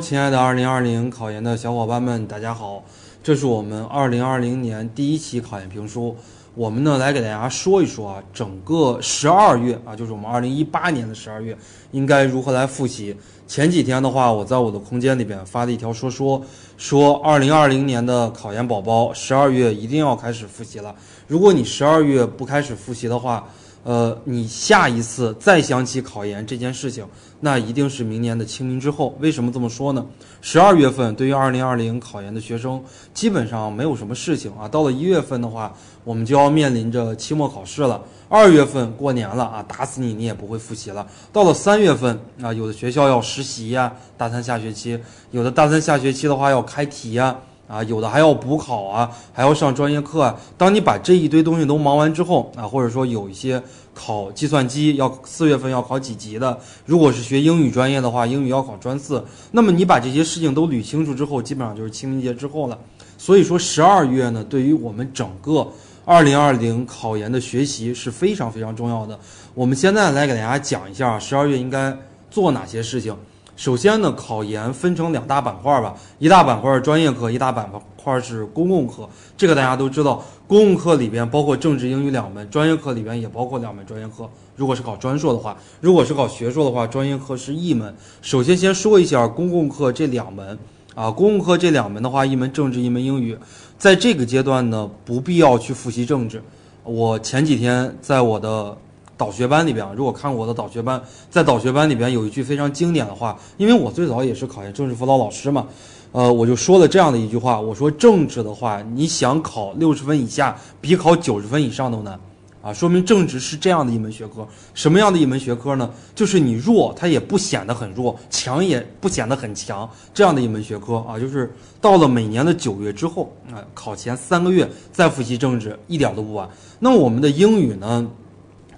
亲爱的2020考研的小伙伴们，大家好！这是我们2020年第一期考研评书。我们呢来给大家说一说啊，整个十二月啊，就是我们2018年的十二月，应该如何来复习。前几天的话，我在我的空间里边发了一条说说，说2020年的考研宝宝十二月一定要开始复习了。如果你十二月不开始复习的话，呃，你下一次再想起考研这件事情，那一定是明年的清明之后。为什么这么说呢？十二月份对于二零二零考研的学生，基本上没有什么事情啊。到了一月份的话，我们就要面临着期末考试了。二月份过年了啊，打死你你也不会复习了。到了三月份啊，有的学校要实习呀，大三下学期；有的大三下学期的话要开题呀。啊有的还要补考啊，还要上专业课啊。当你把这一堆东西都忙完之后啊，或者说有一些考计算机要四月份要考几级的，如果是学英语专业的话，英语要考专四。那么你把这些事情都捋清楚之后，基本上就是清明节之后了。所以说十二月呢，对于我们整个二零二零考研的学习是非常非常重要的。我们现在来给大家讲一下十二月应该做哪些事情。首先呢，考研分成两大板块吧，一大板块是专业课，一大板块是公共课。这个大家都知道，公共课里边包括政治、英语两门；专业课里边也包括两门专业课。如果是考专硕的话，如果是考学硕的话，专业课是一门。首先先说一下公共课这两门啊，公共课这两门的话，一门政治，一门英语。在这个阶段呢，不必要去复习政治。我前几天在我的。导学班里边，如果看我的导学班，在导学班里边有一句非常经典的话，因为我最早也是考研政治辅导老师嘛，呃，我就说了这样的一句话，我说政治的话，你想考六十分以下，比考九十分以上都难，啊，说明政治是这样的一门学科，什么样的一门学科呢？就是你弱，它也不显得很弱，强也不显得很强，这样的一门学科啊，就是到了每年的九月之后，啊，考前三个月再复习政治，一点都不晚。那我们的英语呢？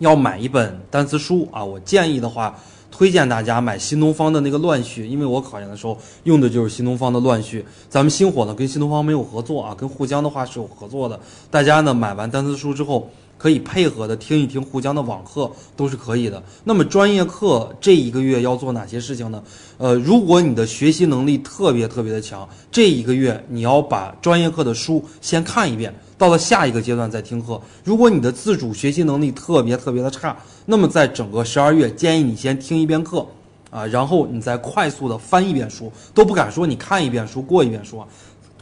要买一本单词书啊！我建议的话，推荐大家买新东方的那个乱序，因为我考研的时候用的就是新东方的乱序。咱们星火呢跟新东方没有合作啊，跟沪江的话是有合作的。大家呢买完单词书之后，可以配合的听一听沪江的网课都是可以的。那么专业课这一个月要做哪些事情呢？呃，如果你的学习能力特别特别的强，这一个月你要把专业课的书先看一遍。到了下一个阶段再听课。如果你的自主学习能力特别特别的差，那么在整个十二月，建议你先听一遍课，啊，然后你再快速的翻一遍书，都不敢说你看一遍书过一遍书，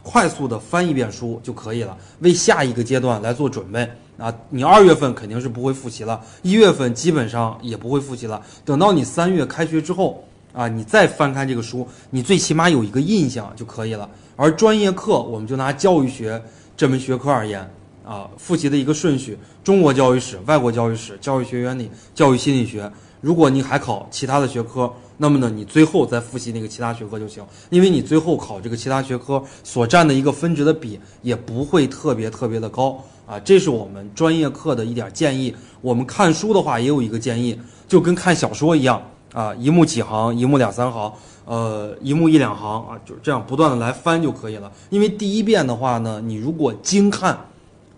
快速的翻一遍书就可以了，为下一个阶段来做准备。啊，你二月份肯定是不会复习了，一月份基本上也不会复习了。等到你三月开学之后，啊，你再翻看这个书，你最起码有一个印象就可以了。而专业课，我们就拿教育学。这门学科而言，啊，复习的一个顺序：中国教育史、外国教育史、教育学原理、教育心理学。如果你还考其他的学科，那么呢，你最后再复习那个其他学科就行。因为你最后考这个其他学科所占的一个分值的比也不会特别特别的高啊。这是我们专业课的一点建议。我们看书的话也有一个建议，就跟看小说一样啊，一目几行，一目两三行。呃，一目一两行啊，就这样不断的来翻就可以了。因为第一遍的话呢，你如果精看，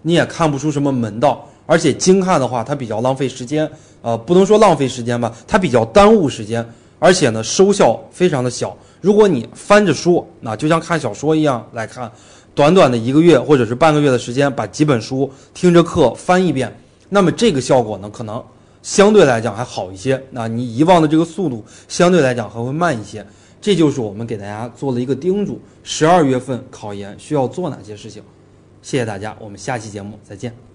你也看不出什么门道，而且精看的话，它比较浪费时间。呃，不能说浪费时间吧，它比较耽误时间，而且呢，收效非常的小。如果你翻着书，那就像看小说一样来看，短短的一个月或者是半个月的时间，把几本书听着课翻一遍，那么这个效果呢，可能相对来讲还好一些。那你遗忘的这个速度相对来讲还会慢一些。这就是我们给大家做了一个叮嘱：十二月份考研需要做哪些事情？谢谢大家，我们下期节目再见。